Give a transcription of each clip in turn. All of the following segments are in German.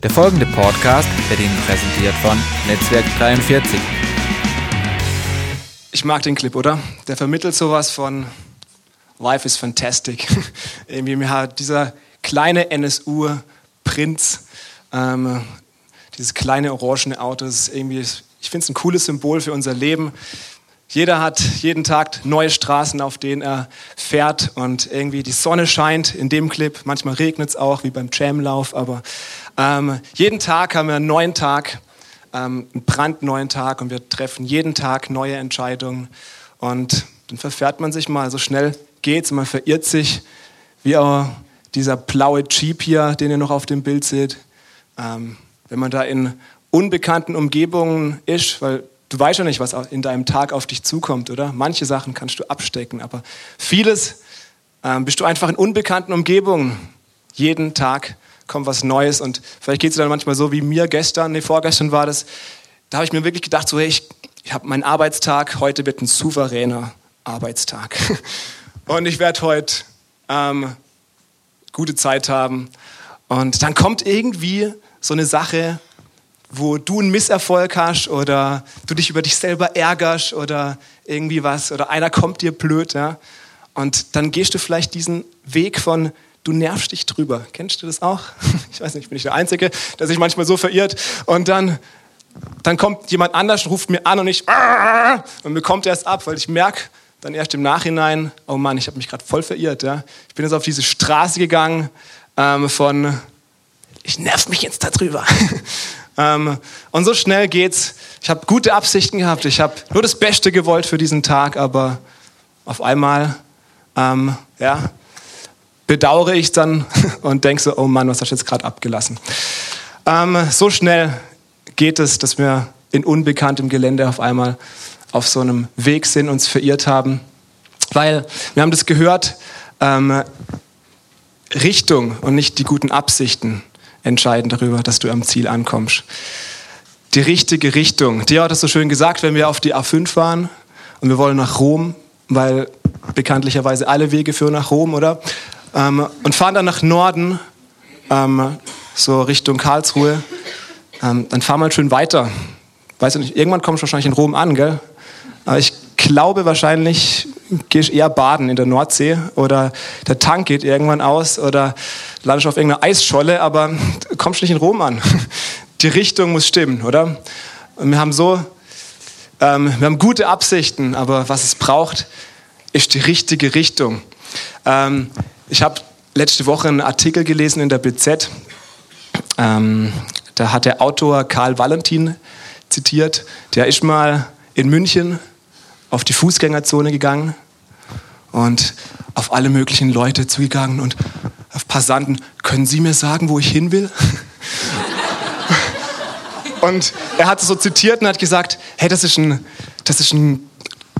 Der folgende Podcast wird Ihnen präsentiert von Netzwerk 43. Ich mag den Clip, oder? Der vermittelt sowas von Life is fantastic. Irgendwie mir hat dieser kleine NSU-Prinz, ähm, dieses kleine orangene Auto, ist irgendwie, ich finde es ein cooles Symbol für unser Leben. Jeder hat jeden Tag neue Straßen, auf denen er fährt und irgendwie die Sonne scheint in dem Clip. Manchmal regnet es auch, wie beim Jamlauf, aber ähm, jeden Tag haben wir einen neuen Tag, ähm, einen brandneuen Tag und wir treffen jeden Tag neue Entscheidungen und dann verfährt man sich mal, so schnell geht's, man verirrt sich, wie auch dieser blaue Jeep hier, den ihr noch auf dem Bild seht. Ähm, wenn man da in unbekannten Umgebungen ist, weil Du weißt ja nicht, was in deinem Tag auf dich zukommt, oder? Manche Sachen kannst du abstecken, aber vieles ähm, bist du einfach in unbekannten Umgebungen. Jeden Tag kommt was Neues und vielleicht geht es dann manchmal so wie mir gestern, nee, vorgestern war das. Da habe ich mir wirklich gedacht, so hey, ich, ich habe meinen Arbeitstag, heute wird ein souveräner Arbeitstag. und ich werde heute ähm, gute Zeit haben. Und dann kommt irgendwie so eine Sache, wo du einen Misserfolg hast oder du dich über dich selber ärgerst oder irgendwie was oder einer kommt dir blöd, ja. Und dann gehst du vielleicht diesen Weg von du nervst dich drüber. Kennst du das auch? Ich weiß nicht, bin ich der Einzige, der sich manchmal so verirrt. Und dann, dann kommt jemand anders, ruft mir an und ich und bekommt erst ab, weil ich merke dann erst im Nachhinein, oh Mann, ich habe mich gerade voll verirrt. Ja. Ich bin jetzt auf diese Straße gegangen ähm, von ich nerv mich jetzt darüber. Ähm, und so schnell geht's. Ich habe gute Absichten gehabt. Ich habe nur das Beste gewollt für diesen Tag, aber auf einmal, ähm, ja, bedauere ich dann und denke so, oh Mann, was hast du jetzt gerade abgelassen? Ähm, so schnell geht es, dass wir in unbekanntem Gelände auf einmal auf so einem Weg sind, uns verirrt haben. Weil wir haben das gehört, ähm, Richtung und nicht die guten Absichten entscheiden darüber, dass du am Ziel ankommst. Die richtige Richtung. Dir hat das so schön gesagt, wenn wir auf die A5 waren und wir wollen nach Rom, weil bekanntlicherweise alle Wege führen nach Rom, oder? Ähm, und fahren dann nach Norden, ähm, so Richtung Karlsruhe. Ähm, dann fahren wir halt schön weiter. Weißt du nicht, irgendwann kommst du wahrscheinlich in Rom an, gell? Aber ich glaube wahrscheinlich, gehst eher baden in der Nordsee oder der Tank geht irgendwann aus oder landest auf irgendeiner Eisscholle, aber kommst nicht in Rom an. Die Richtung muss stimmen, oder? Und wir haben so, ähm, wir haben gute Absichten, aber was es braucht, ist die richtige Richtung. Ähm, ich habe letzte Woche einen Artikel gelesen in der BZ. Ähm, da hat der Autor Karl Valentin zitiert. Der ist mal in München auf die Fußgängerzone gegangen und auf alle möglichen Leute zugegangen und auf Passanten, können Sie mir sagen, wo ich hin will? und er hat so zitiert und hat gesagt, hey, das ist ein, das ist ein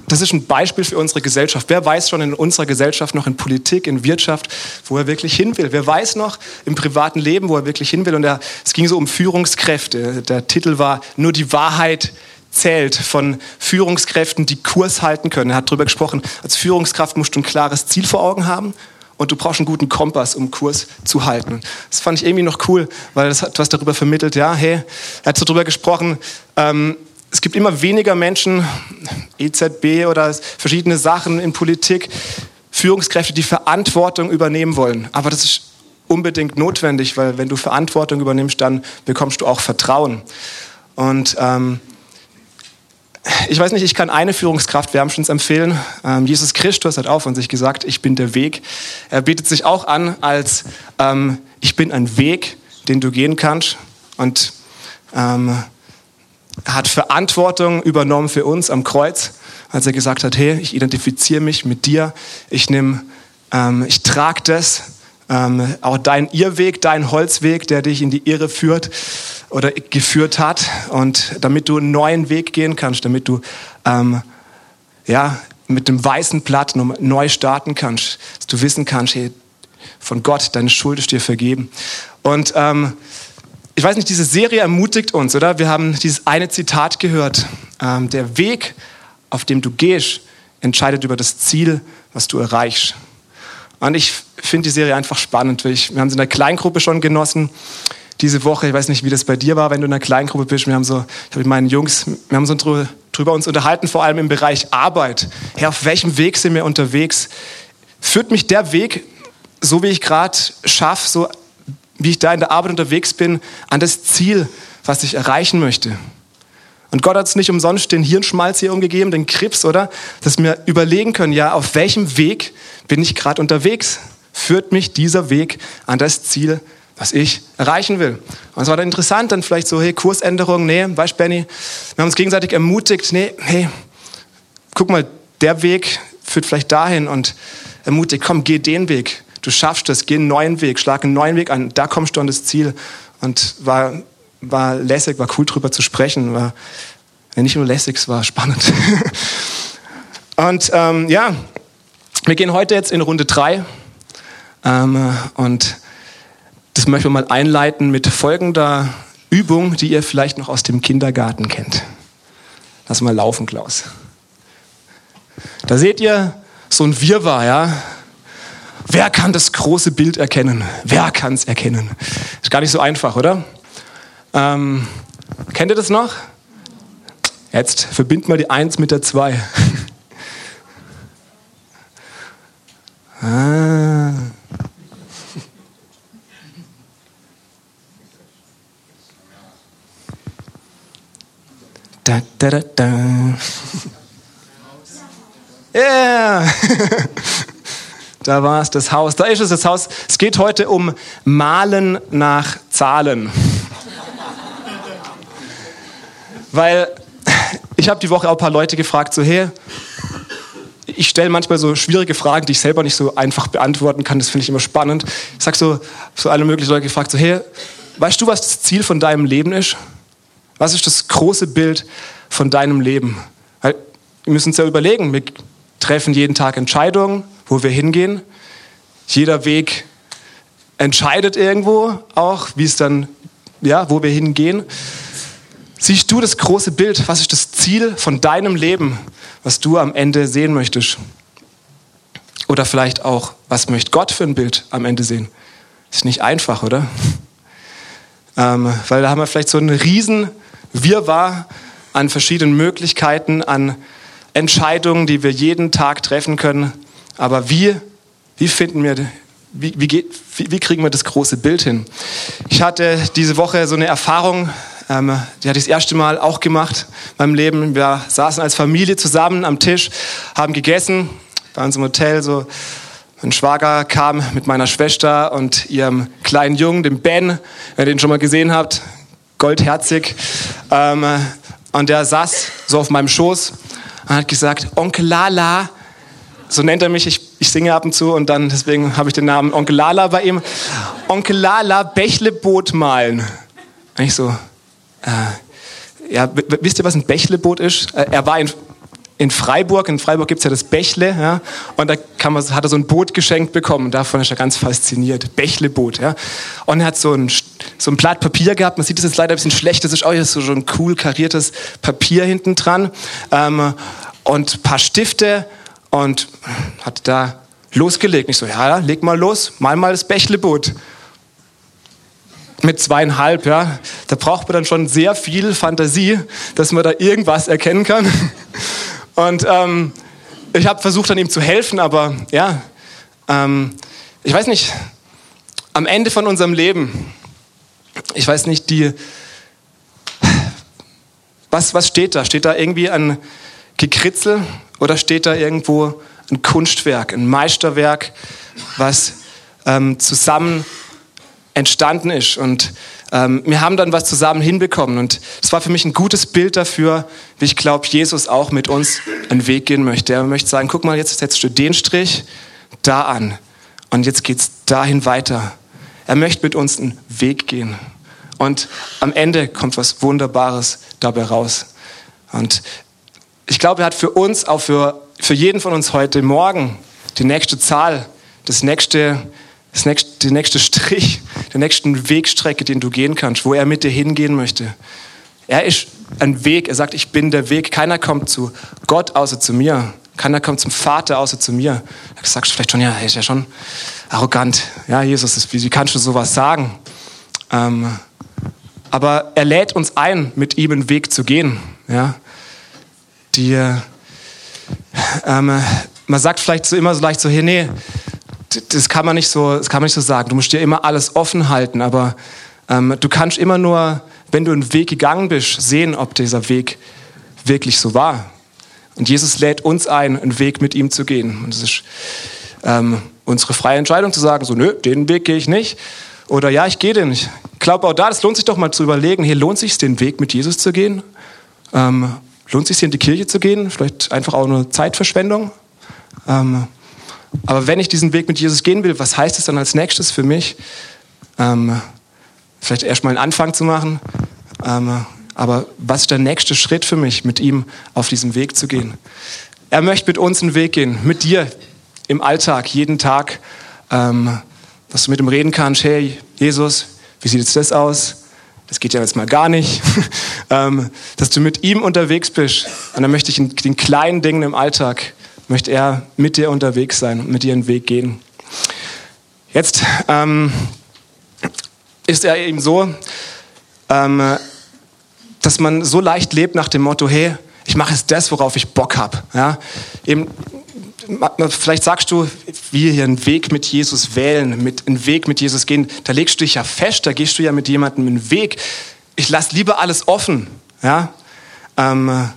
das ist ein Beispiel für unsere Gesellschaft. Wer weiß schon in unserer Gesellschaft noch in Politik, in Wirtschaft, wo er wirklich hin will? Wer weiß noch im privaten Leben, wo er wirklich hin will? Und er, es ging so um Führungskräfte. Der Titel war Nur die Wahrheit zählt von Führungskräften, die Kurs halten können. Er hat darüber gesprochen, als Führungskraft musst du ein klares Ziel vor Augen haben und du brauchst einen guten Kompass, um Kurs zu halten. Das fand ich irgendwie noch cool, weil das hat was darüber vermittelt. Ja, hey, er hat so darüber gesprochen, ähm, es gibt immer weniger Menschen, EZB oder verschiedene Sachen in Politik, Führungskräfte, die Verantwortung übernehmen wollen. Aber das ist unbedingt notwendig, weil wenn du Verantwortung übernimmst, dann bekommst du auch Vertrauen. Und ähm, ich weiß nicht, ich kann eine Führungskraft wärmstens empfehlen. Ähm, Jesus Christus hat auch von sich gesagt, ich bin der Weg. Er bietet sich auch an als, ähm, ich bin ein Weg, den du gehen kannst. Und ähm, er hat Verantwortung übernommen für uns am Kreuz, als er gesagt hat, hey, ich identifiziere mich mit dir, ich nehme, ähm, ich trage das, ähm, auch dein Irrweg, dein Holzweg, der dich in die Irre führt oder geführt hat und damit du einen neuen Weg gehen kannst, damit du ähm, ja, mit dem weißen Blatt neu starten kannst, dass du wissen kannst, hey, von Gott, deine Schuld ist dir vergeben. Und ähm, ich weiß nicht, diese Serie ermutigt uns, oder? Wir haben dieses eine Zitat gehört. Ähm, der Weg, auf dem du gehst, entscheidet über das Ziel, was du erreichst. Und ich finde die Serie einfach spannend. Wir haben sie in der Kleingruppe schon genossen. diese Woche, ich weiß nicht, wie das bei dir war, wenn du in einer Kleingruppe bist. Wir haben so, ich habe mit meinen Jungs, wir haben so drüber, drüber uns unterhalten, vor allem im Bereich Arbeit. Herr, auf welchem Weg sind wir unterwegs? Führt mich der Weg, so wie ich gerade schaffe, so wie ich da in der Arbeit unterwegs bin, an das Ziel, was ich erreichen möchte? Und Gott hat uns nicht umsonst den Hirnschmalz hier umgegeben, den Krebs, oder? Dass wir überlegen können, ja, auf welchem Weg bin ich gerade unterwegs? Führt mich dieser Weg an das Ziel, was ich erreichen will? Und es war dann interessant, dann vielleicht so, hey, Kursänderung, nee, weißt Benny, wir haben uns gegenseitig ermutigt, nee, hey, guck mal, der Weg führt vielleicht dahin und ermutigt, komm, geh den Weg. Du schaffst das, geh einen neuen Weg, schlag einen neuen Weg an, da kommst du an das Ziel. Und war war lässig, war cool drüber zu sprechen, war nicht nur lässig, es war spannend. und ähm, ja, wir gehen heute jetzt in Runde drei ähm, und das möchten wir mal einleiten mit folgender Übung, die ihr vielleicht noch aus dem Kindergarten kennt. Lass mal laufen, Klaus. Da seht ihr so ein Wirrwarr, ja. Wer kann das große Bild erkennen? Wer kann es erkennen? Ist gar nicht so einfach, oder? Ähm, kennt ihr das noch? Jetzt verbind mal die 1 mit der 2. ah. Da, da, da, da. Yeah. da war es, das Haus. Da ist es, das Haus. Es geht heute um Malen nach Zahlen. Weil ich habe die Woche auch ein paar Leute gefragt, so hey, ich stelle manchmal so schwierige Fragen, die ich selber nicht so einfach beantworten kann. Das finde ich immer spannend. Ich sage so, so alle möglichen Leute gefragt, so hey, weißt du, was das Ziel von deinem Leben ist? Was ist das große Bild von deinem Leben? Wir müssen uns ja überlegen, wir treffen jeden Tag Entscheidungen, wo wir hingehen. Jeder Weg entscheidet irgendwo auch, wie es dann, ja, wo wir hingehen. Siehst du das große Bild? Was ist das Ziel von deinem Leben, was du am Ende sehen möchtest? Oder vielleicht auch, was möchte Gott für ein Bild am Ende sehen? Ist nicht einfach, oder? Ähm, weil da haben wir vielleicht so einen riesen Wirrwarr an verschiedenen Möglichkeiten, an Entscheidungen, die wir jeden Tag treffen können. Aber wie, wie finden wir, wie, wie, geht, wie, wie kriegen wir das große Bild hin? Ich hatte diese Woche so eine Erfahrung ähm, die hatte ich das erste Mal auch gemacht in meinem Leben. Wir saßen als Familie zusammen am Tisch, haben gegessen bei uns im Hotel. So. Mein Schwager kam mit meiner Schwester und ihrem kleinen Jungen, dem Ben, wenn ihr den schon mal gesehen habt, goldherzig. Ähm, und der saß so auf meinem Schoß und hat gesagt, Onkel Lala, so nennt er mich, ich, ich singe ab und zu und dann deswegen habe ich den Namen Onkel Lala bei ihm. Onkel Lala, Bächleboot malen. Und ich so, äh, ja, wisst ihr, was ein Bächleboot ist? Äh, er war in, in Freiburg, in Freiburg gibt es ja das Bächle, ja, und da man, hat er so ein Boot geschenkt bekommen, davon ist er ganz fasziniert, Bächleboot, ja. Und er hat so ein, so ein Blatt Papier gehabt, man sieht das jetzt leider ein bisschen schlecht, das ist auch so, so ein cool kariertes Papier hinten dran, ähm, und ein paar Stifte und hat da losgelegt. Ich so, ja, leg mal los, mal mal das Bächleboot mit zweieinhalb, ja, da braucht man dann schon sehr viel Fantasie, dass man da irgendwas erkennen kann. Und ähm, ich habe versucht, an ihm zu helfen, aber ja, ähm, ich weiß nicht, am Ende von unserem Leben, ich weiß nicht, die, was, was steht da? Steht da irgendwie ein Gekritzel oder steht da irgendwo ein Kunstwerk, ein Meisterwerk, was ähm, zusammen entstanden ist. Und ähm, wir haben dann was zusammen hinbekommen. Und das war für mich ein gutes Bild dafür, wie ich glaube, Jesus auch mit uns einen Weg gehen möchte. Er möchte sagen, guck mal, jetzt setzt du den Strich da an. Und jetzt geht's dahin weiter. Er möchte mit uns einen Weg gehen. Und am Ende kommt was Wunderbares dabei raus. Und ich glaube, er hat für uns, auch für, für jeden von uns heute Morgen, die nächste Zahl, das nächste das nächste, der nächste Strich, der nächsten Wegstrecke, den du gehen kannst, wo er mit dir hingehen möchte. Er ist ein Weg. Er sagt, ich bin der Weg. Keiner kommt zu Gott außer zu mir. Keiner kommt zum Vater außer zu mir. Da sagst du vielleicht schon, ja, er ist ja schon arrogant. Ja, Jesus, wie, wie kannst du sowas sagen? Ähm, aber er lädt uns ein, mit ihm einen Weg zu gehen. Ja? Die, ähm, man sagt vielleicht so immer so leicht so, hey, nee, das kann man nicht so, das kann man nicht so sagen. Du musst dir immer alles offen halten, aber ähm, du kannst immer nur, wenn du einen Weg gegangen bist, sehen, ob dieser Weg wirklich so war. Und Jesus lädt uns ein, einen Weg mit ihm zu gehen. Und es ist ähm, unsere freie Entscheidung zu sagen, so, nö, den Weg gehe ich nicht. Oder ja, ich gehe den. Ich glaube auch da, es lohnt sich doch mal zu überlegen, hier lohnt sich den Weg mit Jesus zu gehen? Ähm, lohnt sich in die Kirche zu gehen? Vielleicht einfach auch eine Zeitverschwendung? Ähm, aber wenn ich diesen Weg mit Jesus gehen will, was heißt es dann als nächstes für mich? Ähm, vielleicht erstmal einen Anfang zu machen. Ähm, aber was ist der nächste Schritt für mich, mit ihm auf diesen Weg zu gehen? Er möchte mit uns einen Weg gehen, mit dir im Alltag, jeden Tag, ähm, dass du mit ihm reden kannst. Hey, Jesus, wie sieht jetzt das aus? Das geht ja jetzt mal gar nicht. ähm, dass du mit ihm unterwegs bist. Und dann möchte ich in den kleinen Dingen im Alltag möchte er mit dir unterwegs sein und mit dir einen Weg gehen. Jetzt ähm, ist er eben so, ähm, dass man so leicht lebt nach dem Motto, hey, ich mache jetzt das, worauf ich Bock habe. Ja? Eben, vielleicht sagst du, wir hier einen Weg mit Jesus wählen, mit einen Weg mit Jesus gehen, da legst du dich ja fest, da gehst du ja mit jemandem einen Weg. Ich lasse lieber alles offen. Ja? Ähm,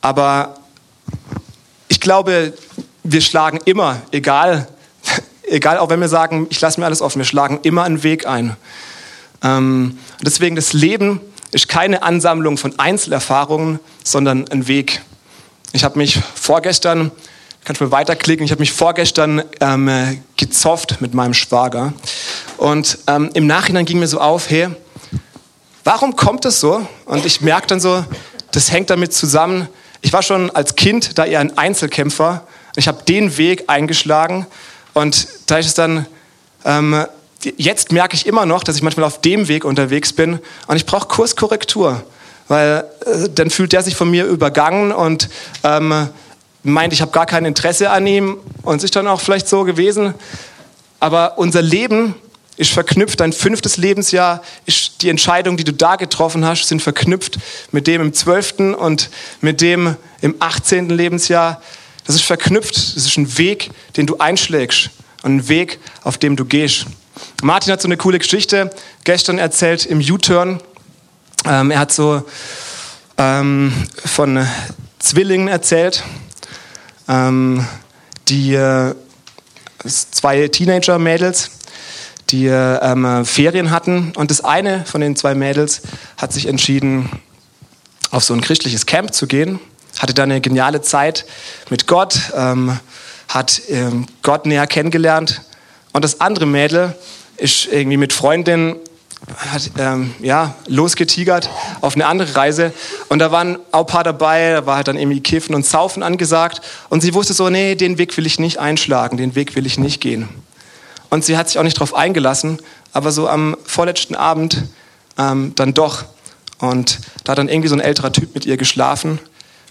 aber ich glaube, wir schlagen immer, egal, egal auch wenn wir sagen, ich lasse mir alles offen, wir schlagen immer einen Weg ein. Ähm, deswegen das Leben ist keine Ansammlung von Einzelerfahrungen, sondern ein Weg. Ich habe mich vorgestern, kannst du mal weiterklicken, ich habe mich vorgestern ähm, gezofft mit meinem Schwager. Und ähm, im Nachhinein ging mir so auf, hey, warum kommt das so? Und ich merke dann so, das hängt damit zusammen, ich war schon als Kind da eher ein Einzelkämpfer. Ich habe den Weg eingeschlagen und da ist es dann, ähm, jetzt merke ich immer noch, dass ich manchmal auf dem Weg unterwegs bin und ich brauche Kurskorrektur, weil äh, dann fühlt der sich von mir übergangen und ähm, meint, ich habe gar kein Interesse an ihm und es ist dann auch vielleicht so gewesen. Aber unser Leben ist verknüpft, dein fünftes Lebensjahr ist die Entscheidung, die du da getroffen hast, sind verknüpft mit dem im zwölften und mit dem im achtzehnten Lebensjahr. Das ist verknüpft, das ist ein Weg, den du einschlägst und ein Weg, auf dem du gehst. Martin hat so eine coole Geschichte gestern erzählt im U-Turn. Ähm, er hat so ähm, von Zwillingen erzählt, ähm, die äh, zwei Teenager-Mädels, die ähm, Ferien hatten. Und das eine von den zwei Mädels hat sich entschieden, auf so ein christliches Camp zu gehen, hatte da eine geniale Zeit mit Gott, ähm, hat ähm, Gott näher kennengelernt. Und das andere Mädel ist irgendwie mit Freundin hat ähm, ja, losgetigert auf eine andere Reise. Und da waren auch paar dabei, da war halt dann irgendwie Kiffen und Saufen angesagt. Und sie wusste so, nee, den Weg will ich nicht einschlagen, den Weg will ich nicht gehen. Und sie hat sich auch nicht darauf eingelassen, aber so am vorletzten Abend ähm, dann doch. Und da hat dann irgendwie so ein älterer Typ mit ihr geschlafen,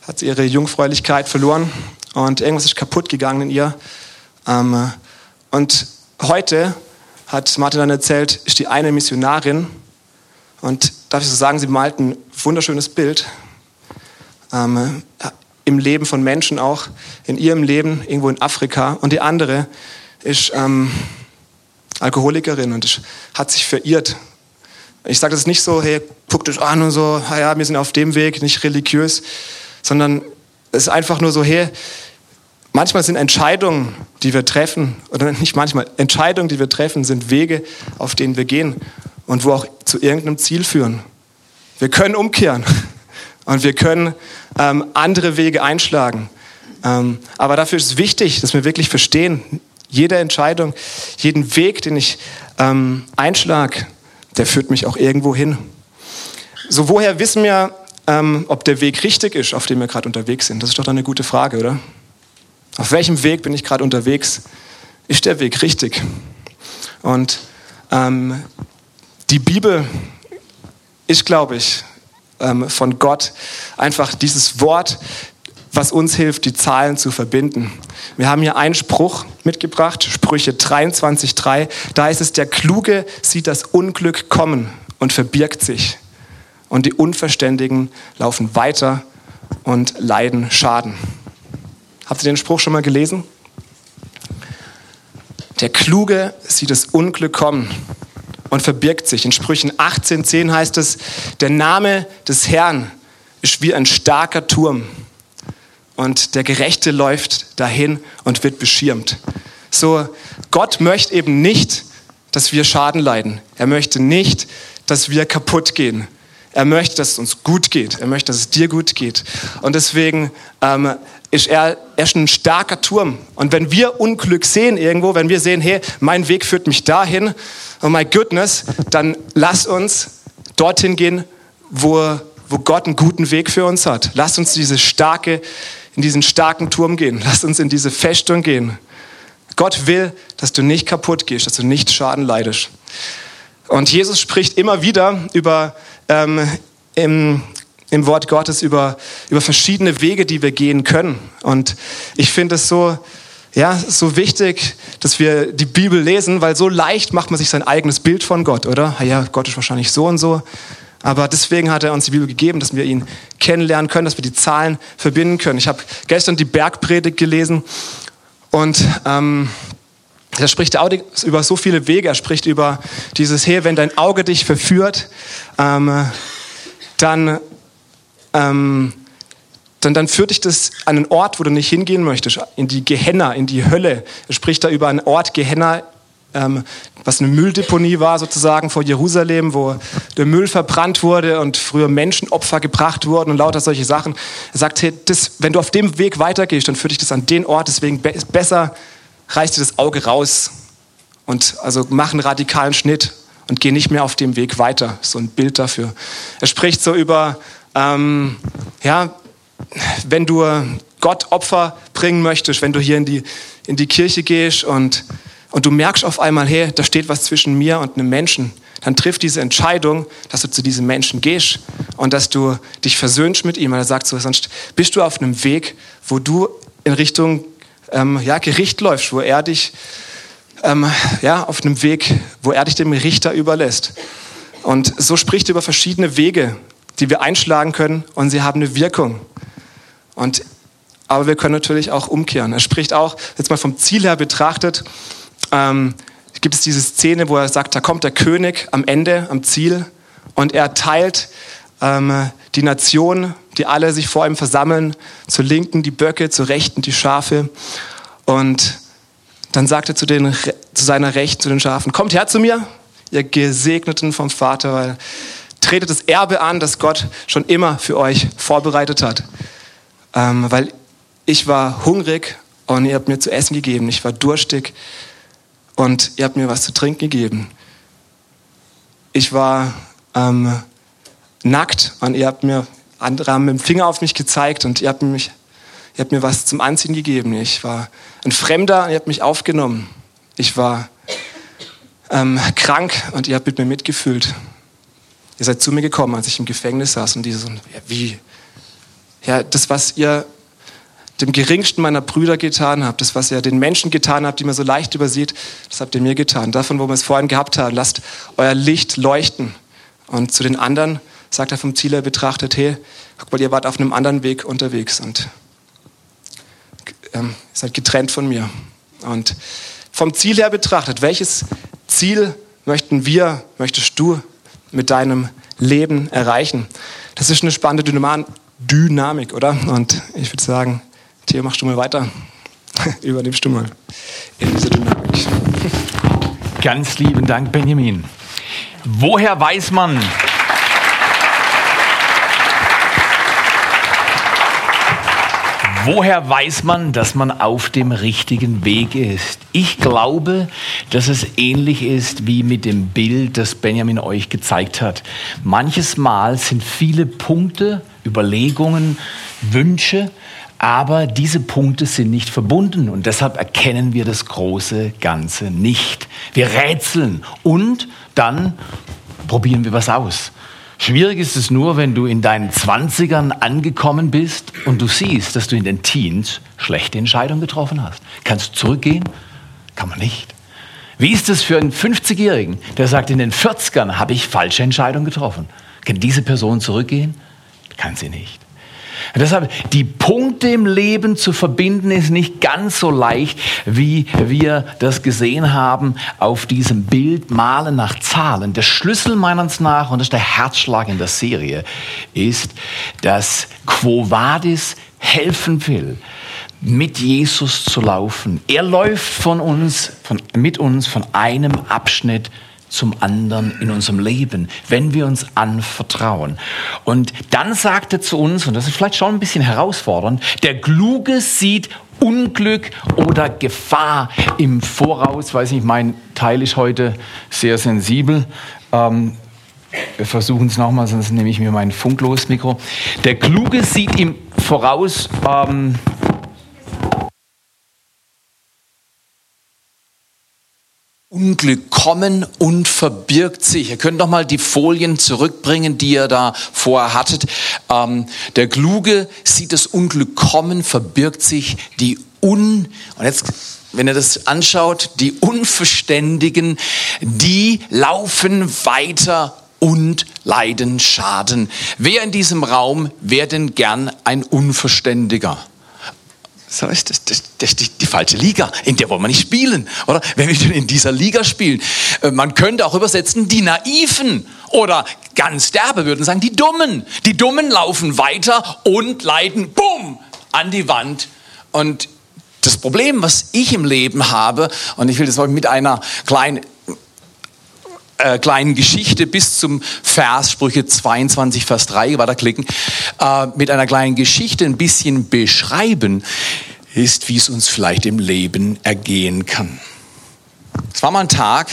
hat sie ihre Jungfräulichkeit verloren und irgendwas ist kaputt gegangen in ihr. Ähm, und heute hat Martin dann erzählt, ist die eine Missionarin und darf ich so sagen, sie malt ein wunderschönes Bild ähm, im Leben von Menschen auch, in ihrem Leben irgendwo in Afrika. Und die andere ist ähm, Alkoholikerin und hat sich verirrt. Ich sage das nicht so, hey, guck dich an und so, ja, wir sind auf dem Weg, nicht religiös, sondern es ist einfach nur so, hey, manchmal sind Entscheidungen, die wir treffen, oder nicht manchmal, Entscheidungen, die wir treffen, sind Wege, auf denen wir gehen und wo auch zu irgendeinem Ziel führen. Wir können umkehren und wir können ähm, andere Wege einschlagen. Ähm, aber dafür ist es wichtig, dass wir wirklich verstehen, jede Entscheidung, jeden Weg, den ich ähm, einschlag, der führt mich auch irgendwo hin. So, woher wissen wir, ähm, ob der Weg richtig ist, auf dem wir gerade unterwegs sind? Das ist doch eine gute Frage, oder? Auf welchem Weg bin ich gerade unterwegs? Ist der Weg richtig? Und ähm, die Bibel ist, glaube ich, ähm, von Gott einfach dieses Wort, was uns hilft, die Zahlen zu verbinden. Wir haben hier einen Spruch mitgebracht, Sprüche 23.3. Da heißt es, der Kluge sieht das Unglück kommen und verbirgt sich. Und die Unverständigen laufen weiter und leiden Schaden. Habt ihr den Spruch schon mal gelesen? Der Kluge sieht das Unglück kommen und verbirgt sich. In Sprüchen 18,10 heißt es, der Name des Herrn ist wie ein starker Turm und der Gerechte läuft dahin und wird beschirmt. So, Gott möchte eben nicht, dass wir Schaden leiden. Er möchte nicht, dass wir kaputt gehen. Er möchte, dass es uns gut geht. Er möchte, dass es dir gut geht. Und deswegen ähm, ist er, er ist ein starker Turm. Und wenn wir Unglück sehen irgendwo, wenn wir sehen, hey, mein Weg führt mich dahin, oh my goodness, dann lass uns dorthin gehen, wo, wo Gott einen guten Weg für uns hat. Lass uns diese starke, in diesen starken Turm gehen. Lass uns in diese Festung gehen. Gott will, dass du nicht kaputt gehst, dass du nicht Schaden leidest. Und Jesus spricht immer wieder über ähm, im, im Wort Gottes über, über verschiedene Wege, die wir gehen können. Und ich finde es so, ja, so wichtig, dass wir die Bibel lesen, weil so leicht macht man sich sein eigenes Bild von Gott, oder? Ja, Gott ist wahrscheinlich so und so. Aber deswegen hat er uns die Bibel gegeben, dass wir ihn kennenlernen können, dass wir die Zahlen verbinden können. Ich habe gestern die Bergpredigt gelesen und ähm, da spricht er über so viele Wege. Er spricht über dieses, hey, wenn dein Auge dich verführt, ähm, dann, ähm, dann, dann führt dich das an einen Ort, wo du nicht hingehen möchtest, in die Gehenna, in die Hölle. Er spricht da über einen Ort, Gehenna, ähm, was eine Mülldeponie war sozusagen vor Jerusalem, wo der Müll verbrannt wurde und früher Menschenopfer gebracht wurden und lauter solche Sachen. Er sagt, hey, das, wenn du auf dem Weg weitergehst, dann führt dich das an den Ort, deswegen ist besser, reiß dir das Auge raus und also mach einen radikalen Schnitt und geh nicht mehr auf dem Weg weiter. So ein Bild dafür. Er spricht so über, ähm, ja, wenn du Gott Opfer bringen möchtest, wenn du hier in die, in die Kirche gehst und, und du merkst auf einmal, hey, da steht was zwischen mir und einem Menschen, dann trifft diese Entscheidung, dass du zu diesem Menschen gehst und dass du dich versöhnst mit ihm. Und er sagt so, sonst bist du auf einem Weg, wo du in Richtung ähm, ja, Gericht läufst, wo er dich ähm, ja, auf einem Weg, wo er dich dem Richter überlässt. Und so spricht er über verschiedene Wege, die wir einschlagen können und sie haben eine Wirkung. Und, aber wir können natürlich auch umkehren. Er spricht auch, jetzt mal vom Ziel her betrachtet, ähm, gibt es diese Szene, wo er sagt, da kommt der König am Ende, am Ziel und er teilt ähm, die Nation, die alle sich vor ihm versammeln, zur Linken die Böcke, zur Rechten die Schafe. Und dann sagt er zu, den, zu seiner Rechten, zu den Schafen, kommt her zu mir, ihr Gesegneten vom Vater, weil tretet das Erbe an, das Gott schon immer für euch vorbereitet hat. Ähm, weil ich war hungrig und ihr habt mir zu essen gegeben. Ich war durstig und ihr habt mir was zu trinken gegeben. Ich war ähm, nackt und ihr habt mir, andere haben mit dem Finger auf mich gezeigt und ihr habt, mich, ihr habt mir was zum Anziehen gegeben. Ich war ein Fremder und ihr habt mich aufgenommen. Ich war ähm, krank und ihr habt mit mir mitgefühlt. Ihr seid zu mir gekommen, als ich im Gefängnis saß und diese, ja, wie? Ja, das, was ihr dem geringsten meiner Brüder getan habt, das, was ihr den Menschen getan habt, die man so leicht übersieht, das habt ihr mir getan. Davon, wo wir es vorhin gehabt haben, lasst euer Licht leuchten. Und zu den anderen, sagt er vom Ziel her betrachtet, hey, guck mal, ihr wart auf einem anderen Weg unterwegs und ähm, seid getrennt von mir. Und vom Ziel her betrachtet, welches Ziel möchten wir, möchtest du mit deinem Leben erreichen? Das ist eine spannende Dynamik, oder? Und ich würde sagen, Theo, machst du mal weiter. Übernimmst du mal in dieser Dynamik. Ganz lieben Dank, Benjamin. Woher weiß man, Woher weiß man, dass man auf dem richtigen Weg ist? Ich glaube, dass es ähnlich ist wie mit dem Bild, das Benjamin euch gezeigt hat. Manches Mal sind viele Punkte, Überlegungen, Wünsche, aber diese Punkte sind nicht verbunden und deshalb erkennen wir das große Ganze nicht. Wir rätseln und dann probieren wir was aus. Schwierig ist es nur, wenn du in deinen Zwanzigern angekommen bist und du siehst, dass du in den Teens schlechte Entscheidungen getroffen hast. Kannst du zurückgehen? Kann man nicht. Wie ist es für einen 50-Jährigen, der sagt, in den 40ern habe ich falsche Entscheidungen getroffen? Kann diese Person zurückgehen? Kann sie nicht. Deshalb, die Punkte im Leben zu verbinden, ist nicht ganz so leicht, wie wir das gesehen haben auf diesem Bild Malen nach Zahlen. Der Schlüssel meines nach, und das ist der Herzschlag in der Serie, ist, dass Quo Vadis helfen will, mit Jesus zu laufen. Er läuft von uns, von, mit uns von einem Abschnitt zum anderen in unserem Leben, wenn wir uns anvertrauen. Und dann sagt er zu uns, und das ist vielleicht schon ein bisschen herausfordernd, der Kluge sieht Unglück oder Gefahr im Voraus. Weiß nicht, mein Teil ist heute sehr sensibel. Ähm, wir versuchen es nochmal, sonst nehme ich mir mein funkloses Mikro. Der Kluge sieht im Voraus, ähm, Unglück kommen und verbirgt sich. Ihr könnt noch mal die Folien zurückbringen, die ihr da vorher hattet. Ähm, der Kluge sieht das Unglück kommen, verbirgt sich die Un, und jetzt, wenn ihr das anschaut, die Unverständigen, die laufen weiter und leiden Schaden. Wer in diesem Raum wäre denn gern ein Unverständiger? So ist das, das, das ist die, die, falsche Liga. In der wollen wir nicht spielen, oder? Wenn wir in dieser Liga spielen. Äh, man könnte auch übersetzen, die Naiven. Oder ganz derbe würden sagen, die Dummen. Die Dummen laufen weiter und leiden, bumm, an die Wand. Und das Problem, was ich im Leben habe, und ich will das mit einer kleinen äh, kleinen Geschichte bis zum Vers, Sprüche 22, Vers 3, weiterklicken, äh, mit einer kleinen Geschichte ein bisschen beschreiben, ist, wie es uns vielleicht im Leben ergehen kann. Es war mal ein Tag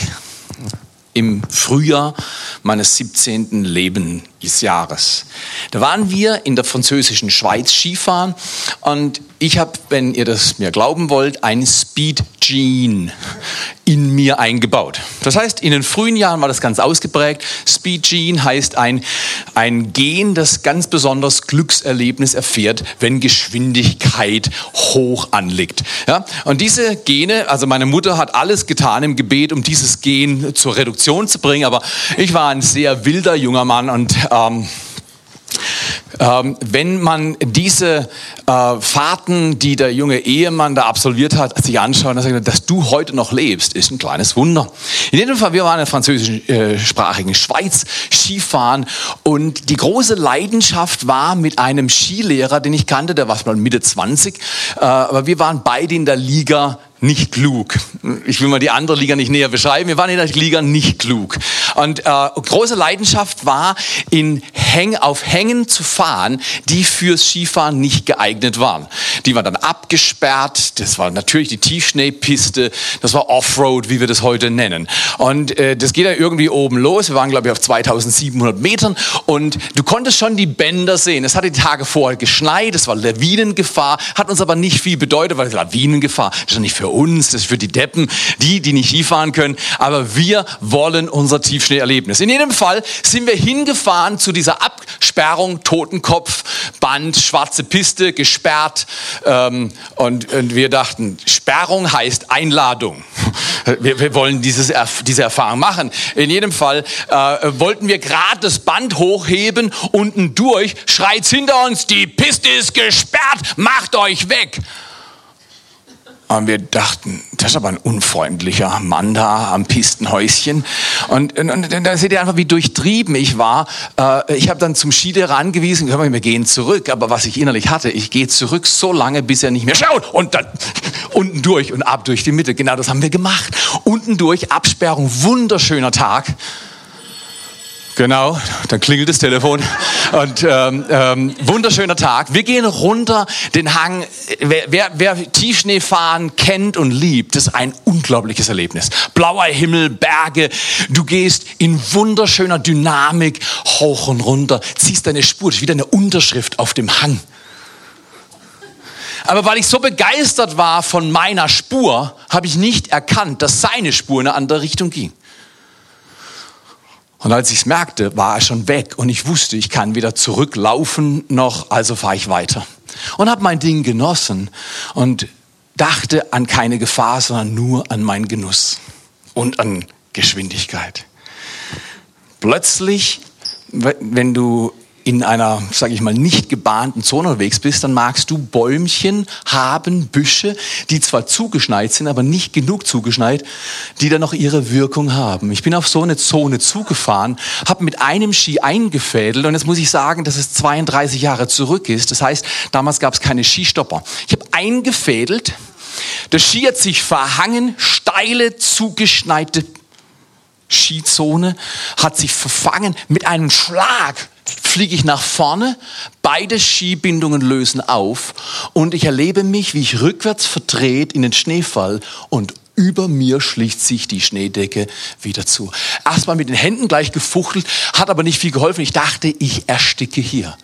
im Frühjahr meines 17. Lebensjahres. Da waren wir in der französischen Schweiz Skifahren und ich habe, wenn ihr das mir glauben wollt, ein Speed Gene in mir eingebaut. Das heißt, in den frühen Jahren war das ganz ausgeprägt. Speed Gene heißt ein, ein Gen, das ganz besonders Glückserlebnis erfährt, wenn Geschwindigkeit hoch anliegt. Ja? Und diese Gene, also meine Mutter hat alles getan im Gebet, um dieses Gen zur Reduktion zu bringen, aber ich war ein sehr wilder junger Mann und ähm, ähm, wenn man diese äh, Fahrten, die der junge Ehemann da absolviert hat, sich anschaut, dann sagt er, dass du heute noch lebst, ist ein kleines Wunder. In jedem Fall, wir waren in der französischsprachigen Schweiz Skifahren und die große Leidenschaft war mit einem Skilehrer, den ich kannte, der war mal Mitte 20, äh, aber wir waren beide in der Liga nicht klug. Ich will mal die andere Liga nicht näher beschreiben. Wir waren in der Liga nicht klug. Und äh, große Leidenschaft war, in Häng, auf Hängen zu fahren, die fürs Skifahren nicht geeignet waren. Die waren dann abgesperrt. Das war natürlich die Tiefschneepiste. Das war Offroad, wie wir das heute nennen. Und äh, das geht ja irgendwie oben los. Wir waren, glaube ich, auf 2700 Metern. Und du konntest schon die Bänder sehen. Es hatte die Tage vorher geschneit. Es war Lawinengefahr. Hat uns aber nicht viel bedeutet, weil Lawinengefahr das ist nicht für uns, das ist für die Deppen, die, die nicht Skifahren können. Aber wir wollen unser Tiefschneeerlebnis. In jedem Fall sind wir hingefahren zu dieser Absperrung, Totenkopf, Band, schwarze Piste, gesperrt. Ähm, und, und wir dachten, Sperrung heißt Einladung. Wir, wir wollen dieses, diese Erfahrung machen. In jedem Fall äh, wollten wir gerade das Band hochheben, unten durch, schreit hinter uns, die Piste ist gesperrt, macht euch weg. Und wir dachten, das ist aber ein unfreundlicher Mann da am Pistenhäuschen. Und, und, und da seht ihr einfach, wie durchtrieben ich war. Äh, ich habe dann zum Skilehrer angewiesen, wir gehen zurück. Aber was ich innerlich hatte, ich gehe zurück so lange, bis er nicht mehr schaut. Und dann unten durch und ab durch die Mitte. Genau das haben wir gemacht. Unten durch, Absperrung, wunderschöner Tag. Genau, dann klingelt das Telefon und ähm, ähm, wunderschöner Tag. Wir gehen runter den Hang. Wer, wer, wer Tiefschneefahren kennt und liebt, das ist ein unglaubliches Erlebnis. Blauer Himmel, Berge. Du gehst in wunderschöner Dynamik hoch und runter, ziehst deine Spur, das ist wieder eine Unterschrift auf dem Hang. Aber weil ich so begeistert war von meiner Spur, habe ich nicht erkannt, dass seine Spur in eine andere Richtung ging. Und als ich es merkte, war er schon weg und ich wusste, ich kann weder zurücklaufen noch, also fahre ich weiter. Und habe mein Ding genossen und dachte an keine Gefahr, sondern nur an meinen Genuss. und an Geschwindigkeit. Plötzlich, wenn du in einer, sage ich mal, nicht gebahnten Zone unterwegs bist, dann magst du Bäumchen haben, Büsche, die zwar zugeschneit sind, aber nicht genug zugeschneit, die dann noch ihre Wirkung haben. Ich bin auf so eine Zone zugefahren, habe mit einem Ski eingefädelt und jetzt muss ich sagen, dass es 32 Jahre zurück ist. Das heißt, damals gab es keine Skistopper. Ich habe eingefädelt, der Ski hat sich verhangen, steile, zugeschneite Skizone, hat sich verfangen mit einem Schlag fliege ich nach vorne, beide Skibindungen lösen auf und ich erlebe mich, wie ich rückwärts verdreht in den Schneefall und über mir schlicht sich die Schneedecke wieder zu. Erstmal mit den Händen gleich gefuchtelt, hat aber nicht viel geholfen. Ich dachte, ich ersticke hier.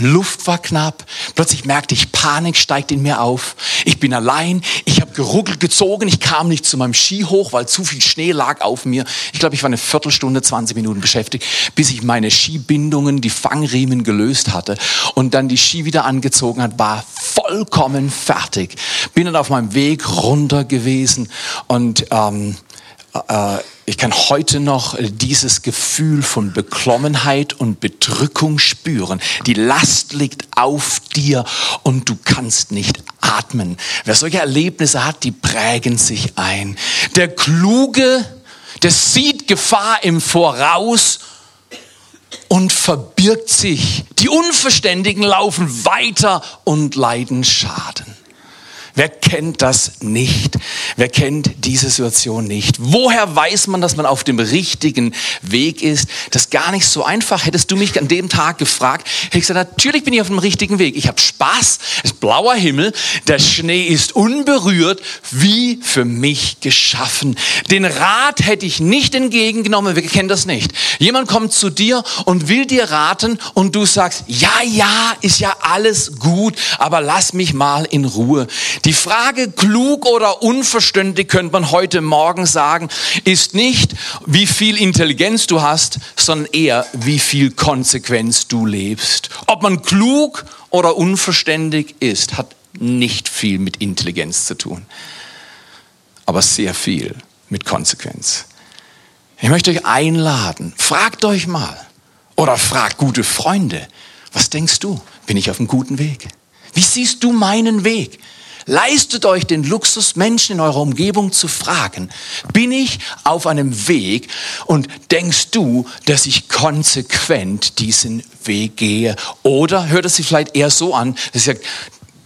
Luft war knapp. Plötzlich merkte ich, Panik steigt in mir auf. Ich bin allein. Ich habe geruckelt, gezogen. Ich kam nicht zu meinem Ski hoch, weil zu viel Schnee lag auf mir. Ich glaube, ich war eine Viertelstunde, 20 Minuten beschäftigt, bis ich meine Skibindungen, die Fangriemen gelöst hatte und dann die Ski wieder angezogen hat, war vollkommen fertig. Bin dann auf meinem Weg runter gewesen und ähm, äh, ich kann heute noch dieses Gefühl von Beklommenheit und Bedrückung spüren. Die Last liegt auf dir und du kannst nicht atmen. Wer solche Erlebnisse hat, die prägen sich ein. Der Kluge, der sieht Gefahr im Voraus und verbirgt sich. Die Unverständigen laufen weiter und leiden Schaden. Wer kennt das nicht? Wer kennt diese Situation nicht? Woher weiß man, dass man auf dem richtigen Weg ist? Das ist gar nicht so einfach. Hättest du mich an dem Tag gefragt, hätte ich gesagt, natürlich bin ich auf dem richtigen Weg. Ich habe Spaß, es ist blauer Himmel, der Schnee ist unberührt, wie für mich geschaffen. Den Rat hätte ich nicht entgegengenommen, wir kennen das nicht. Jemand kommt zu dir und will dir raten und du sagst, ja, ja, ist ja alles gut, aber lass mich mal in Ruhe. Die Frage, klug oder unverständlich, könnte man heute Morgen sagen, ist nicht, wie viel Intelligenz du hast, sondern eher, wie viel Konsequenz du lebst. Ob man klug oder unverständig ist, hat nicht viel mit Intelligenz zu tun, aber sehr viel mit Konsequenz. Ich möchte euch einladen, fragt euch mal oder fragt gute Freunde, was denkst du, bin ich auf einem guten Weg? Wie siehst du meinen Weg? Leistet euch den Luxus, Menschen in eurer Umgebung zu fragen, bin ich auf einem Weg und denkst du, dass ich konsequent diesen Weg gehe? Oder hört es sich vielleicht eher so an, dass sagt,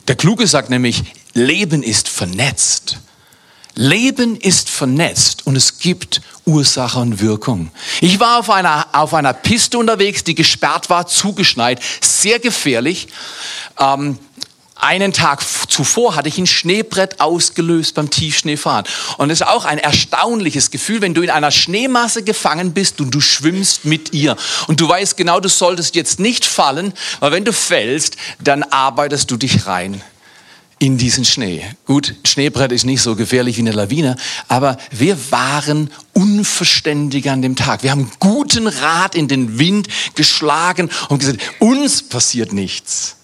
der Kluge sagt nämlich, Leben ist vernetzt. Leben ist vernetzt und es gibt Ursache und Wirkung. Ich war auf einer, auf einer Piste unterwegs, die gesperrt war, zugeschneit, sehr gefährlich. Ähm, einen Tag zuvor hatte ich ein Schneebrett ausgelöst beim Tiefschneefahren. Und es ist auch ein erstaunliches Gefühl, wenn du in einer Schneemasse gefangen bist und du schwimmst mit ihr. Und du weißt genau, du solltest jetzt nicht fallen, weil wenn du fällst, dann arbeitest du dich rein in diesen Schnee. Gut, Schneebrett ist nicht so gefährlich wie eine Lawine, aber wir waren unverständig an dem Tag. Wir haben guten Rat in den Wind geschlagen und gesagt, uns passiert nichts.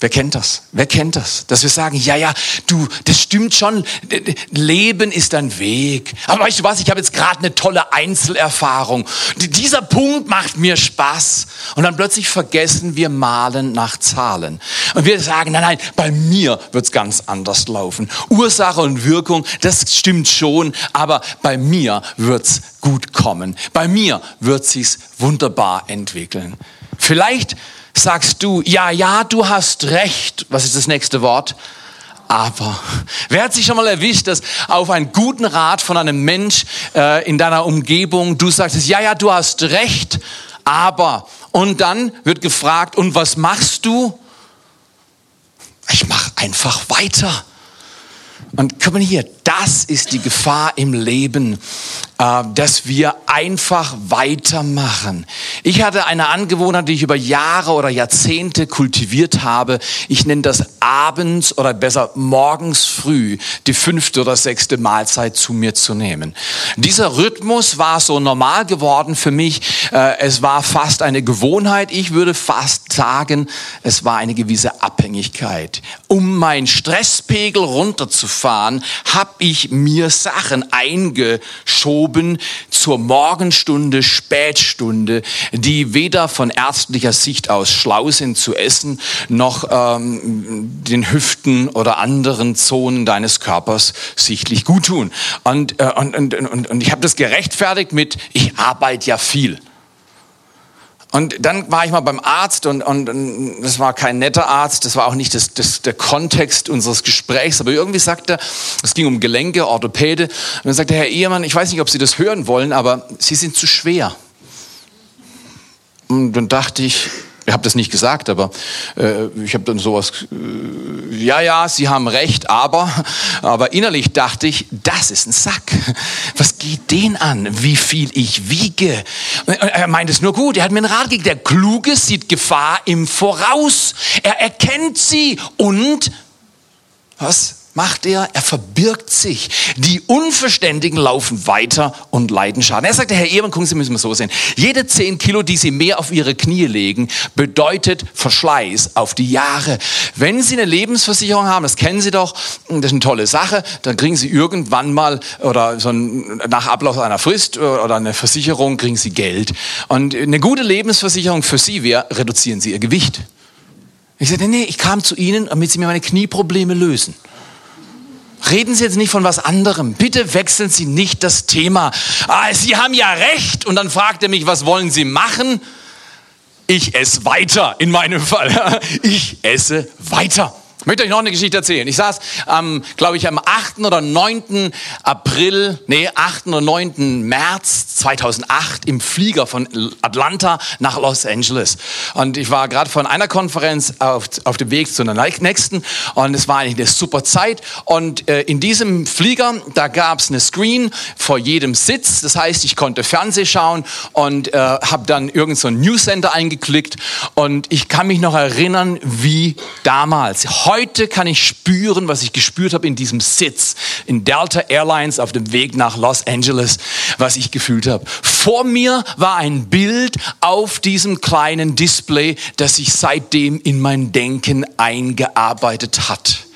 Wer kennt das? Wer kennt das? Dass wir sagen, ja, ja, du, das stimmt schon, Leben ist ein Weg. Aber weißt du was, ich habe jetzt gerade eine tolle Einzelerfahrung. Dieser Punkt macht mir Spaß. Und dann plötzlich vergessen wir malen nach Zahlen. Und wir sagen, nein, nein, bei mir wird's ganz anders laufen. Ursache und Wirkung, das stimmt schon, aber bei mir wird's gut kommen. Bei mir wird sich's wunderbar entwickeln. Vielleicht sagst du, ja, ja, du hast recht. Was ist das nächste Wort? Aber wer hat sich schon mal erwischt, dass auf einen guten Rat von einem Mensch äh, in deiner Umgebung du sagst, ja, ja, du hast recht, aber und dann wird gefragt, und was machst du? Ich mache einfach weiter. Und komm mal hier, das ist die Gefahr im Leben, äh, dass wir einfach weitermachen. Ich hatte eine Angewohnheit, die ich über Jahre oder Jahrzehnte kultiviert habe. Ich nenne das abends oder besser morgens früh die fünfte oder sechste Mahlzeit zu mir zu nehmen. Dieser Rhythmus war so normal geworden für mich. Äh, es war fast eine Gewohnheit. Ich würde fast sagen, es war eine gewisse Abhängigkeit. Um meinen Stresspegel runterzufahren, habe ich mir Sachen eingeschoben zur Morgenstunde, Spätstunde, die weder von ärztlicher Sicht aus schlau sind zu essen, noch ähm, den Hüften oder anderen Zonen deines Körpers sichtlich gut tun. Und, äh, und, und, und, und ich habe das gerechtfertigt mit, ich arbeite ja viel. Und dann war ich mal beim Arzt und, und, und das war kein netter Arzt, das war auch nicht das, das, der Kontext unseres Gesprächs, aber irgendwie sagte er, es ging um Gelenke, Orthopäde, und dann sagte Herr Ehemann, ich weiß nicht, ob Sie das hören wollen, aber Sie sind zu schwer. Und dann dachte ich, ich habe das nicht gesagt, aber äh, ich habe dann sowas, äh, ja, ja, Sie haben recht, aber, aber innerlich dachte ich, das ist ein Sack. Was geht den an, wie viel ich wiege? Er meint es nur gut, er hat mir einen Rat gegeben. Der Kluge sieht Gefahr im Voraus. Er erkennt sie und, was? Macht er? Er verbirgt sich. Die Unverständigen laufen weiter und leiden Schaden. Er sagt, Herr Ehrmann, gucken Sie, müssen wir so sehen. Jede zehn Kilo, die Sie mehr auf Ihre Knie legen, bedeutet Verschleiß auf die Jahre. Wenn Sie eine Lebensversicherung haben, das kennen Sie doch, das ist eine tolle Sache, dann kriegen Sie irgendwann mal oder so ein, nach Ablauf einer Frist oder eine Versicherung kriegen Sie Geld. Und eine gute Lebensversicherung für Sie wäre, reduzieren Sie Ihr Gewicht. Ich sagte, nee, ich kam zu Ihnen, damit Sie mir meine Knieprobleme lösen. Reden Sie jetzt nicht von was anderem. Bitte wechseln Sie nicht das Thema. Ah, Sie haben ja recht. Und dann fragt er mich, was wollen Sie machen? Ich esse weiter, in meinem Fall. Ich esse weiter. Möchte euch noch eine Geschichte erzählen. Ich saß, ähm, glaube ich, am 8. oder 9. April, nee, 8. oder 9. März 2008 im Flieger von Atlanta nach Los Angeles. Und ich war gerade von einer Konferenz auf, auf dem Weg zu einer nächsten. Und es war eigentlich eine super Zeit. Und äh, in diesem Flieger, da gab es eine Screen vor jedem Sitz. Das heißt, ich konnte Fernseh schauen und äh, habe dann irgend so Newscenter eingeklickt. Und ich kann mich noch erinnern, wie damals Heute kann ich spüren, was ich gespürt habe in diesem Sitz in Delta Airlines auf dem Weg nach Los Angeles, was ich gefühlt habe. Vor mir war ein Bild auf diesem kleinen Display, das sich seitdem in mein Denken eingearbeitet hat.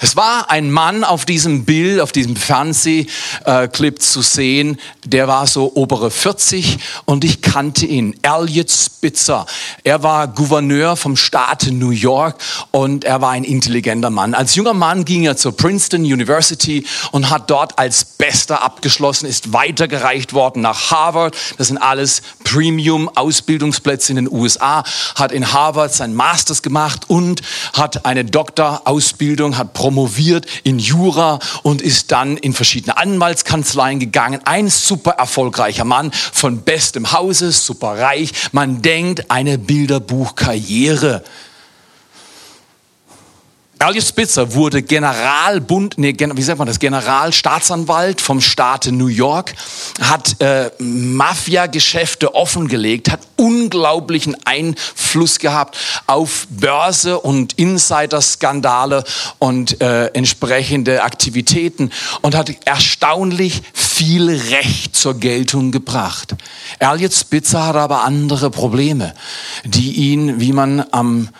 Es war ein Mann auf diesem Bild, auf diesem Fernsehclip zu sehen, der war so obere 40 und ich kannte ihn, Elliot Spitzer. Er war Gouverneur vom Staat New York und er war ein intelligenter Mann. Als junger Mann ging er zur Princeton University und hat dort als Bester abgeschlossen, ist weitergereicht worden nach Harvard. Das sind alles Premium-Ausbildungsplätze in den USA, hat in Harvard sein Masters gemacht und hat eine Doktorausbildung, hat promoviert in Jura und ist dann in verschiedene Anwaltskanzleien gegangen. Ein super erfolgreicher Mann von bestem Hause, super reich. Man denkt eine Bilderbuchkarriere. Elliot Spitzer wurde Generalbund, nee, wie sagt man das, Generalstaatsanwalt vom Staate New York, hat äh, Mafia-Geschäfte offengelegt, hat unglaublichen Einfluss gehabt auf Börse und Insider-Skandale und äh, entsprechende Aktivitäten und hat erstaunlich viel Recht zur Geltung gebracht. Elliot Spitzer hat aber andere Probleme, die ihn, wie man am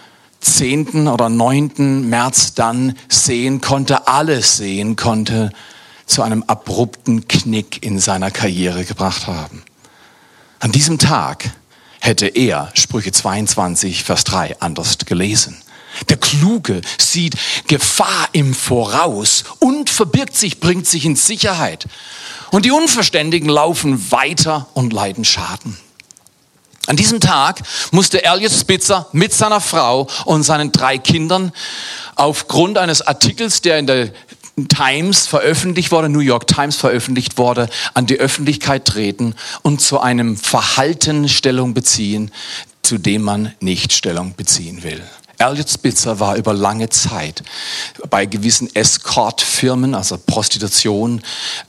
10. oder 9. März dann sehen konnte, alles sehen konnte, zu einem abrupten Knick in seiner Karriere gebracht haben. An diesem Tag hätte er Sprüche 22, Vers 3 anders gelesen. Der Kluge sieht Gefahr im Voraus und verbirgt sich, bringt sich in Sicherheit. Und die Unverständigen laufen weiter und leiden Schaden. An diesem Tag musste Elliot Spitzer mit seiner Frau und seinen drei Kindern aufgrund eines Artikels, der in der Times veröffentlicht wurde, New York Times veröffentlicht wurde, an die Öffentlichkeit treten und zu einem Verhalten Stellung beziehen, zu dem man nicht Stellung beziehen will. Elliot Spitzer war über lange Zeit bei gewissen Escort-Firmen, also Prostitution,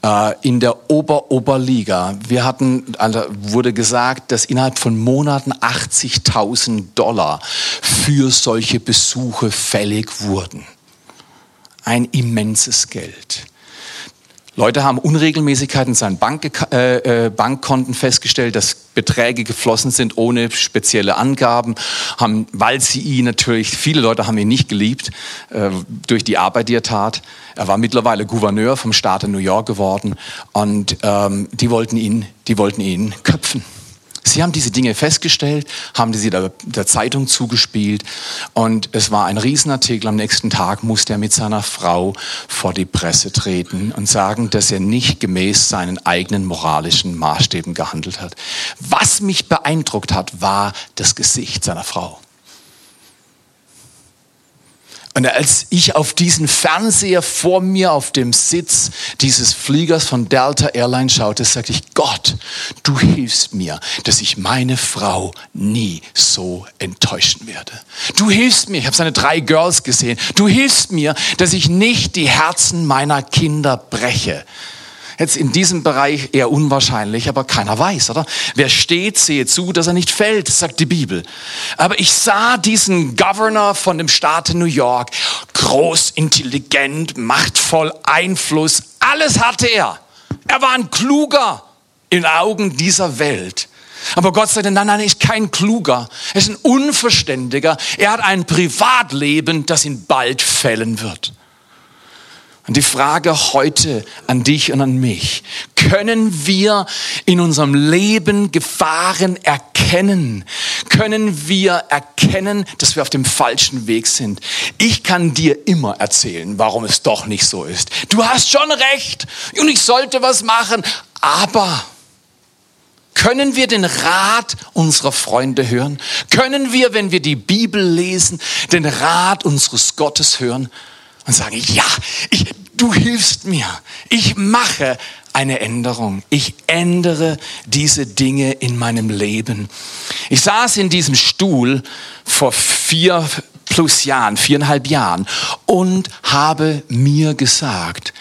äh, in der Ober-Oberliga. Wir hatten, also wurde gesagt, dass innerhalb von Monaten 80.000 Dollar für solche Besuche fällig wurden. Ein immenses Geld. Leute haben Unregelmäßigkeiten in seinen Bank, äh, äh, Bankkonten festgestellt, dass Beträge geflossen sind ohne spezielle Angaben, haben, weil sie ihn natürlich, viele Leute haben ihn nicht geliebt äh, durch die Arbeit, die er tat. Er war mittlerweile Gouverneur vom Staat New York geworden und ähm, die wollten ihn, die wollten ihn köpfen. Sie haben diese Dinge festgestellt, haben sie der, der, Zeitung zugespielt und es war ein Riesenartikel. Am nächsten Tag musste er mit seiner Frau vor die Presse treten und sagen, dass er nicht gemäß seinen eigenen moralischen Maßstäben gehandelt hat. Was mich beeindruckt hat, war das Gesicht seiner Frau. Und als ich auf diesen Fernseher vor mir auf dem Sitz dieses Fliegers von Delta Airlines schaute, sagte ich, Gott, du hilfst mir, dass ich meine Frau nie so enttäuschen werde. Du hilfst mir, ich habe seine drei Girls gesehen, du hilfst mir, dass ich nicht die Herzen meiner Kinder breche. Jetzt in diesem Bereich eher unwahrscheinlich, aber keiner weiß, oder? Wer steht, sehe zu, dass er nicht fällt, sagt die Bibel. Aber ich sah diesen Governor von dem Staat New York, groß, intelligent, machtvoll, Einfluss, alles hatte er. Er war ein Kluger in Augen dieser Welt. Aber Gott sagte, nein, nein, er ist kein Kluger. Er ist ein Unverständiger. Er hat ein Privatleben, das ihn bald fällen wird. Und die Frage heute an dich und an mich, können wir in unserem Leben Gefahren erkennen? Können wir erkennen, dass wir auf dem falschen Weg sind? Ich kann dir immer erzählen, warum es doch nicht so ist. Du hast schon recht und ich sollte was machen, aber können wir den Rat unserer Freunde hören? Können wir, wenn wir die Bibel lesen, den Rat unseres Gottes hören? und sagen, ja, ich, du hilfst mir. Ich mache eine Änderung. Ich ändere diese Dinge in meinem Leben. Ich saß in diesem Stuhl vor vier plus Jahren, viereinhalb Jahren und habe mir gesagt,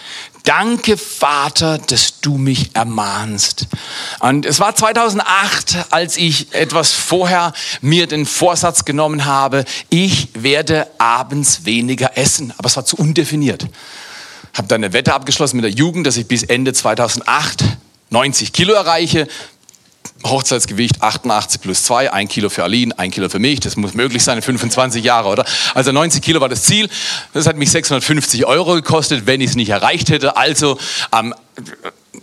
Danke, Vater, dass du mich ermahnst. Und es war 2008, als ich etwas vorher mir den Vorsatz genommen habe, ich werde abends weniger essen. Aber es war zu undefiniert. Habe dann eine Wette abgeschlossen mit der Jugend, dass ich bis Ende 2008 90 Kilo erreiche. Hochzeitsgewicht 88 plus 2, ein Kilo für Aline, ein Kilo für mich. Das muss möglich sein in 25 Jahre, oder? Also 90 Kilo war das Ziel. Das hat mich 650 Euro gekostet, wenn ich es nicht erreicht hätte. Also ähm,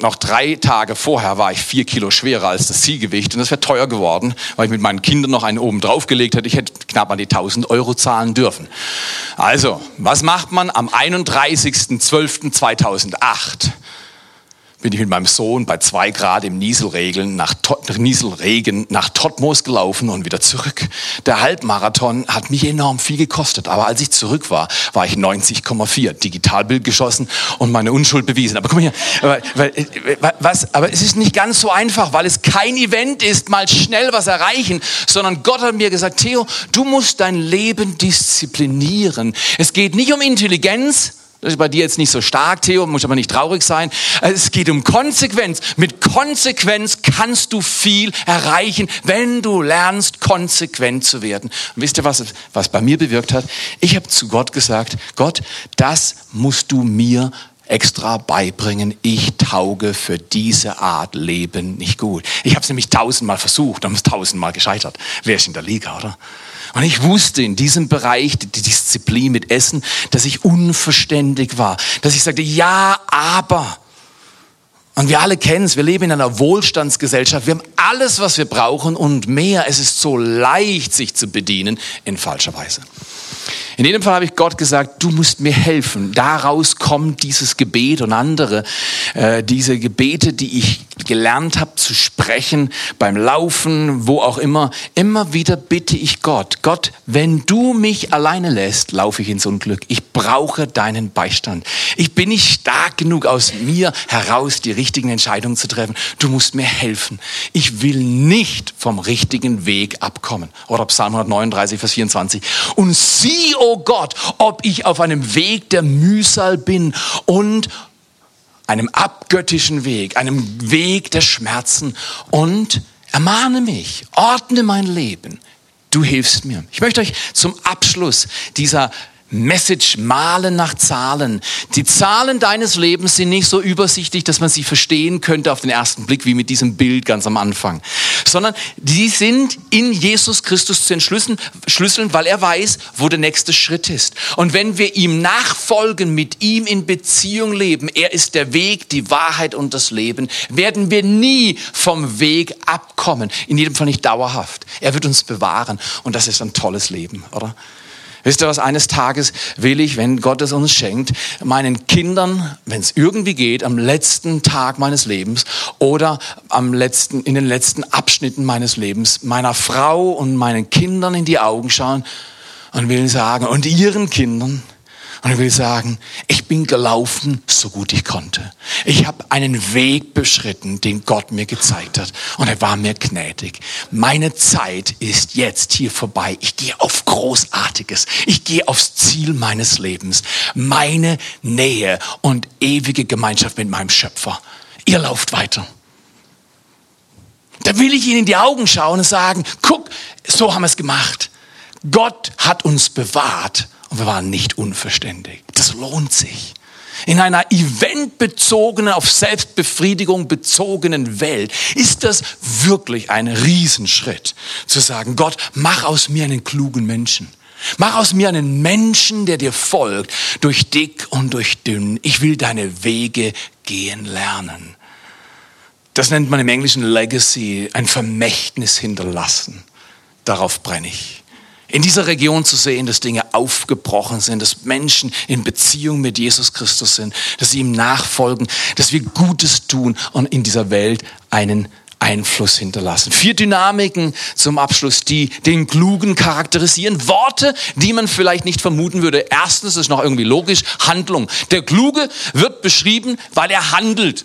noch drei Tage vorher war ich vier Kilo schwerer als das Zielgewicht und das wäre teuer geworden, weil ich mit meinen Kindern noch einen oben draufgelegt hätte. Ich hätte knapp an die 1000 Euro zahlen dürfen. Also, was macht man am 31.12.2008? Bin ich mit meinem Sohn bei zwei Grad im Nieselregen nach, Nieselregen nach Totmos gelaufen und wieder zurück. Der Halbmarathon hat mich enorm viel gekostet, aber als ich zurück war, war ich 90,4, Digitalbild geschossen und meine Unschuld bewiesen. Aber guck mal hier, weil, was, aber es ist nicht ganz so einfach, weil es kein Event ist, mal schnell was erreichen, sondern Gott hat mir gesagt, Theo, du musst dein Leben disziplinieren. Es geht nicht um Intelligenz, das ist bei dir jetzt nicht so stark, Theo, muss aber nicht traurig sein. Es geht um Konsequenz. Mit Konsequenz kannst du viel erreichen, wenn du lernst, konsequent zu werden. Und wisst ihr, was, was bei mir bewirkt hat? Ich habe zu Gott gesagt, Gott, das musst du mir extra beibringen, ich tauge für diese Art Leben nicht gut. Ich habe es nämlich tausendmal versucht und es tausendmal gescheitert. Wer ist in der Liga, oder? Und ich wusste in diesem Bereich, die Disziplin mit Essen, dass ich unverständig war. Dass ich sagte, ja, aber. Und wir alle kennen es, wir leben in einer Wohlstandsgesellschaft. Wir haben alles, was wir brauchen und mehr. Es ist so leicht, sich zu bedienen in falscher Weise. In jedem Fall habe ich Gott gesagt, du musst mir helfen. Daraus kommt dieses Gebet und andere, äh, diese Gebete, die ich gelernt habe zu sprechen, beim Laufen, wo auch immer. Immer wieder bitte ich Gott, Gott, wenn du mich alleine lässt, laufe ich ins Unglück. Ich brauche deinen Beistand. Ich bin nicht stark genug aus mir heraus, die richtigen Entscheidungen zu treffen. Du musst mir helfen. Ich will nicht vom richtigen Weg abkommen. Oder Psalm 139, Vers 24. Und sieh, oh Gott, ob ich auf einem Weg der Mühsal bin und einem abgöttischen Weg, einem Weg der Schmerzen und ermahne mich, ordne mein Leben. Du hilfst mir. Ich möchte euch zum Abschluss dieser Message malen nach Zahlen. Die Zahlen deines Lebens sind nicht so übersichtlich, dass man sie verstehen könnte auf den ersten Blick, wie mit diesem Bild ganz am Anfang, sondern die sind in Jesus Christus zu entschlüsseln, schlüsseln, weil er weiß, wo der nächste Schritt ist. Und wenn wir ihm nachfolgen, mit ihm in Beziehung leben, er ist der Weg, die Wahrheit und das Leben, werden wir nie vom Weg abkommen. In jedem Fall nicht dauerhaft. Er wird uns bewahren und das ist ein tolles Leben, oder? Wisst ihr was, eines Tages will ich, wenn Gott es uns schenkt, meinen Kindern, wenn es irgendwie geht, am letzten Tag meines Lebens oder am letzten, in den letzten Abschnitten meines Lebens, meiner Frau und meinen Kindern in die Augen schauen und will sagen, und ihren Kindern, und ich will sagen, ich bin gelaufen, so gut ich konnte. Ich habe einen Weg beschritten, den Gott mir gezeigt hat. Und er war mir gnädig. Meine Zeit ist jetzt hier vorbei. Ich gehe auf Großartiges. Ich gehe aufs Ziel meines Lebens. Meine Nähe und ewige Gemeinschaft mit meinem Schöpfer. Ihr lauft weiter. Da will ich Ihnen in die Augen schauen und sagen, guck, so haben wir es gemacht. Gott hat uns bewahrt und wir waren nicht unverständig. Das lohnt sich. In einer eventbezogenen, auf Selbstbefriedigung bezogenen Welt ist das wirklich ein Riesenschritt, zu sagen, Gott, mach aus mir einen klugen Menschen. Mach aus mir einen Menschen, der dir folgt, durch dick und durch dünn. Ich will deine Wege gehen lernen. Das nennt man im Englischen Legacy, ein Vermächtnis hinterlassen. Darauf brenne ich in dieser Region zu sehen, dass Dinge aufgebrochen sind, dass Menschen in Beziehung mit Jesus Christus sind, dass sie ihm nachfolgen, dass wir Gutes tun und in dieser Welt einen Einfluss hinterlassen. Vier Dynamiken zum Abschluss, die den Klugen charakterisieren. Worte, die man vielleicht nicht vermuten würde. Erstens ist noch irgendwie logisch, Handlung. Der Kluge wird beschrieben, weil er handelt.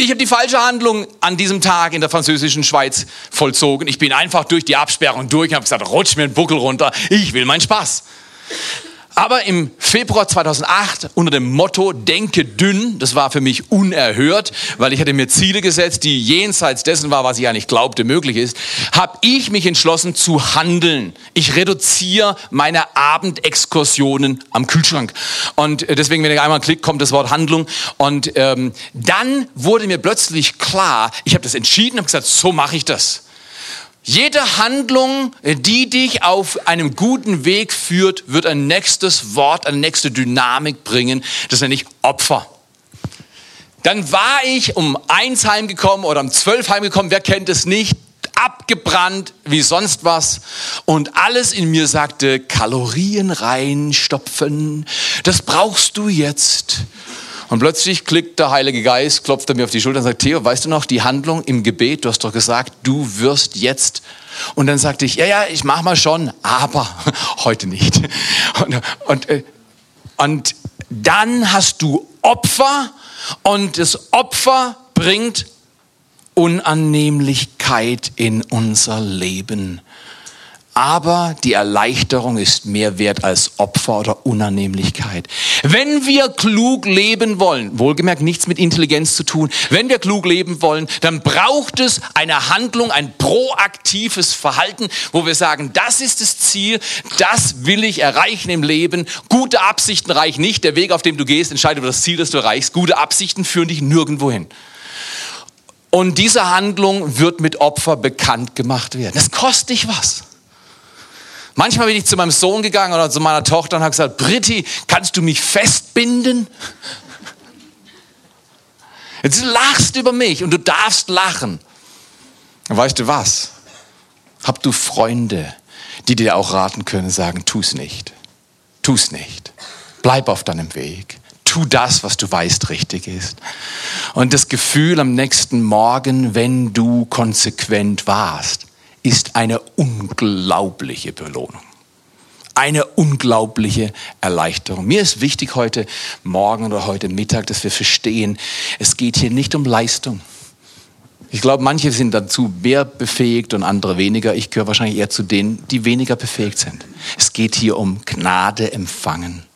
Ich habe die falsche Handlung an diesem Tag in der französischen Schweiz vollzogen. Ich bin einfach durch die Absperrung durch und habe gesagt, rutsch mir den Buckel runter, ich will meinen Spaß. Aber im Februar 2008 unter dem Motto Denke dünn, das war für mich unerhört, weil ich hatte mir Ziele gesetzt, die jenseits dessen war, was ich eigentlich glaubte möglich ist, habe ich mich entschlossen zu handeln. Ich reduziere meine Abendexkursionen am Kühlschrank. Und deswegen, wenn ich einmal klickt, kommt das Wort Handlung. Und ähm, dann wurde mir plötzlich klar, ich habe das entschieden, habe gesagt, so mache ich das. Jede Handlung, die dich auf einem guten Weg führt, wird ein nächstes Wort, eine nächste Dynamik bringen. Das nenne ich Opfer. Dann war ich um eins heimgekommen oder um zwölf heimgekommen, wer kennt es nicht, abgebrannt wie sonst was. Und alles in mir sagte, Kalorien reinstopfen, das brauchst du jetzt. Und plötzlich klickt der Heilige Geist, klopft er mir auf die Schulter und sagt, Theo, weißt du noch, die Handlung im Gebet, du hast doch gesagt, du wirst jetzt. Und dann sagte ich, ja, ja, ich mach mal schon, aber heute nicht. Und, und, äh, und dann hast du Opfer und das Opfer bringt Unannehmlichkeit in unser Leben aber die Erleichterung ist mehr wert als Opfer oder Unannehmlichkeit. Wenn wir klug leben wollen, wohlgemerkt nichts mit Intelligenz zu tun, wenn wir klug leben wollen, dann braucht es eine Handlung, ein proaktives Verhalten, wo wir sagen, das ist das Ziel, das will ich erreichen im Leben. Gute Absichten reichen nicht, der Weg, auf dem du gehst, entscheidet über das Ziel, das du erreichst. Gute Absichten führen dich nirgendwo hin. Und diese Handlung wird mit Opfer bekannt gemacht werden. Das kostet dich was. Manchmal bin ich zu meinem Sohn gegangen oder zu meiner Tochter und habe gesagt, Britti, kannst du mich festbinden? Jetzt lachst du über mich und du darfst lachen. weißt du was? Hab du Freunde, die dir auch raten können, sagen, tu's nicht. Tu's nicht. Bleib auf deinem Weg. Tu das, was du weißt richtig ist. Und das Gefühl am nächsten Morgen, wenn du konsequent warst, ist eine unglaubliche Belohnung. Eine unglaubliche Erleichterung. Mir ist wichtig heute Morgen oder heute Mittag, dass wir verstehen, es geht hier nicht um Leistung. Ich glaube, manche sind dazu mehr befähigt und andere weniger. Ich gehöre wahrscheinlich eher zu denen, die weniger befähigt sind. Es geht hier um Gnade empfangen.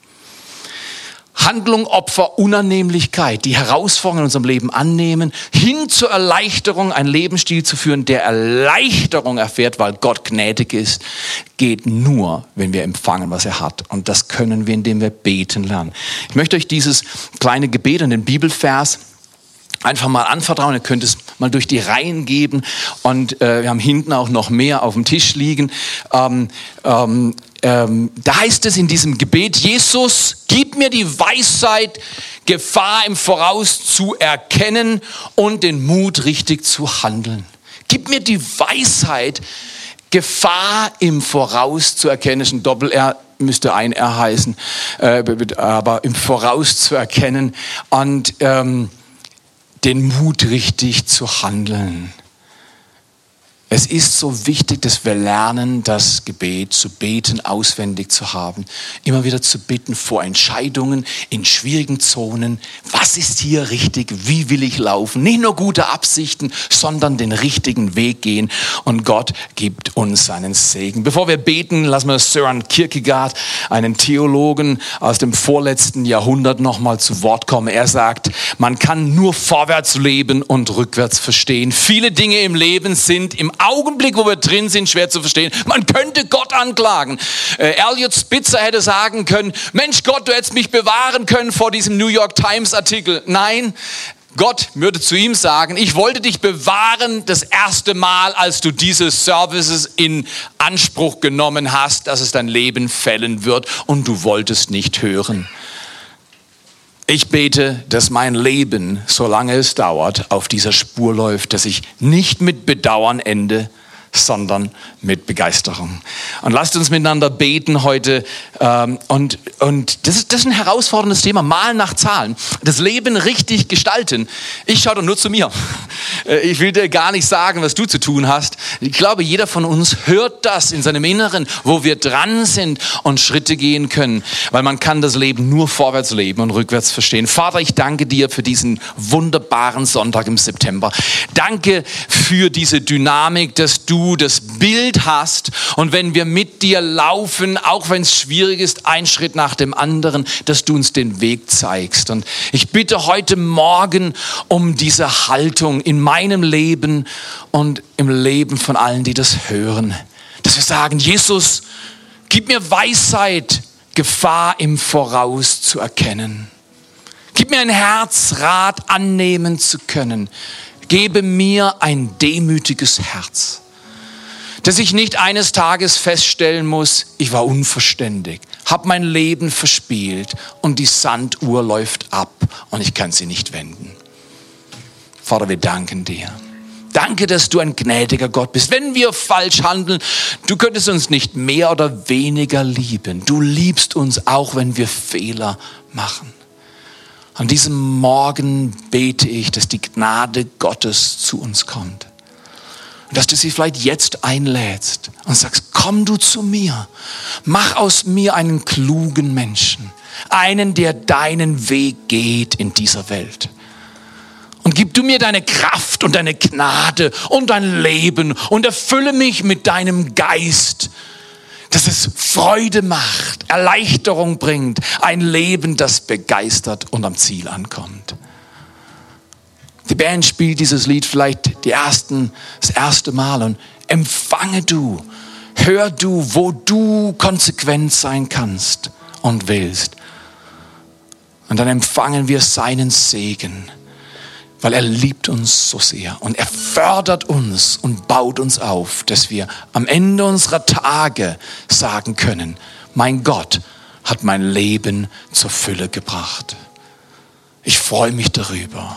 Handlung, Opfer, Unannehmlichkeit, die Herausforderungen in unserem Leben annehmen, hin zur Erleichterung, einen Lebensstil zu führen, der Erleichterung erfährt, weil Gott gnädig ist, geht nur, wenn wir empfangen, was er hat. Und das können wir, indem wir beten lernen. Ich möchte euch dieses kleine Gebet und den Bibelvers einfach mal anvertrauen. Ihr könnt es mal durch die Reihen geben. Und äh, wir haben hinten auch noch mehr auf dem Tisch liegen. Ähm, ähm, ähm, da heißt es in diesem Gebet, Jesus, gib mir die Weisheit, Gefahr im Voraus zu erkennen und den Mut, richtig zu handeln. Gib mir die Weisheit, Gefahr im Voraus zu erkennen. Das ist ein Doppel-R, müsste ein R heißen, äh, aber im Voraus zu erkennen. Und ähm, den Mut richtig zu handeln. Es ist so wichtig, dass wir lernen, das Gebet zu beten, auswendig zu haben, immer wieder zu bitten vor Entscheidungen in schwierigen Zonen. Was ist hier richtig? Wie will ich laufen? Nicht nur gute Absichten, sondern den richtigen Weg gehen. Und Gott gibt uns seinen Segen. Bevor wir beten, lassen wir Søren Kierkegaard, einen Theologen aus dem vorletzten Jahrhundert, nochmal zu Wort kommen. Er sagt, man kann nur vorwärts leben und rückwärts verstehen. Viele Dinge im Leben sind im Augenblick, wo wir drin sind, schwer zu verstehen. Man könnte Gott anklagen. Äh, Elliot Spitzer hätte sagen können, Mensch Gott, du hättest mich bewahren können vor diesem New York Times Artikel. Nein, Gott würde zu ihm sagen, ich wollte dich bewahren das erste Mal, als du diese Services in Anspruch genommen hast, dass es dein Leben fällen wird und du wolltest nicht hören. Ich bete, dass mein Leben, solange es dauert, auf dieser Spur läuft, dass ich nicht mit Bedauern ende, sondern mit Begeisterung. Und lasst uns miteinander beten heute. Ähm, und und das, ist, das ist ein herausforderndes Thema, Malen nach Zahlen. Das Leben richtig gestalten. Ich schaue doch nur zu mir. Äh, ich will dir gar nicht sagen, was du zu tun hast. Ich glaube, jeder von uns hört das in seinem Inneren, wo wir dran sind und Schritte gehen können. Weil man kann das Leben nur vorwärts leben und rückwärts verstehen. Vater, ich danke dir für diesen wunderbaren Sonntag im September. Danke für diese Dynamik, dass das Bild hast und wenn wir mit dir laufen, auch wenn es schwierig ist, ein Schritt nach dem anderen, dass du uns den Weg zeigst. Und ich bitte heute Morgen um diese Haltung in meinem Leben und im Leben von allen, die das hören, dass wir sagen, Jesus, gib mir Weisheit, Gefahr im Voraus zu erkennen. Gib mir ein Herz, Rat annehmen zu können. Gebe mir ein demütiges Herz dass ich nicht eines Tages feststellen muss, ich war unverständig, habe mein Leben verspielt und die Sanduhr läuft ab und ich kann sie nicht wenden. Vater, wir danken dir. Danke, dass du ein gnädiger Gott bist. Wenn wir falsch handeln, du könntest uns nicht mehr oder weniger lieben. Du liebst uns auch, wenn wir Fehler machen. An diesem Morgen bete ich, dass die Gnade Gottes zu uns kommt dass du sie vielleicht jetzt einlädst und sagst, komm du zu mir, mach aus mir einen klugen Menschen, einen, der deinen Weg geht in dieser Welt. Und gib du mir deine Kraft und deine Gnade und dein Leben und erfülle mich mit deinem Geist, dass es Freude macht, Erleichterung bringt, ein Leben, das begeistert und am Ziel ankommt. Die Band spielt dieses Lied vielleicht die ersten, das erste Mal und empfange du, hör du, wo du konsequent sein kannst und willst. Und dann empfangen wir seinen Segen, weil er liebt uns so sehr und er fördert uns und baut uns auf, dass wir am Ende unserer Tage sagen können, mein Gott hat mein Leben zur Fülle gebracht. Ich freue mich darüber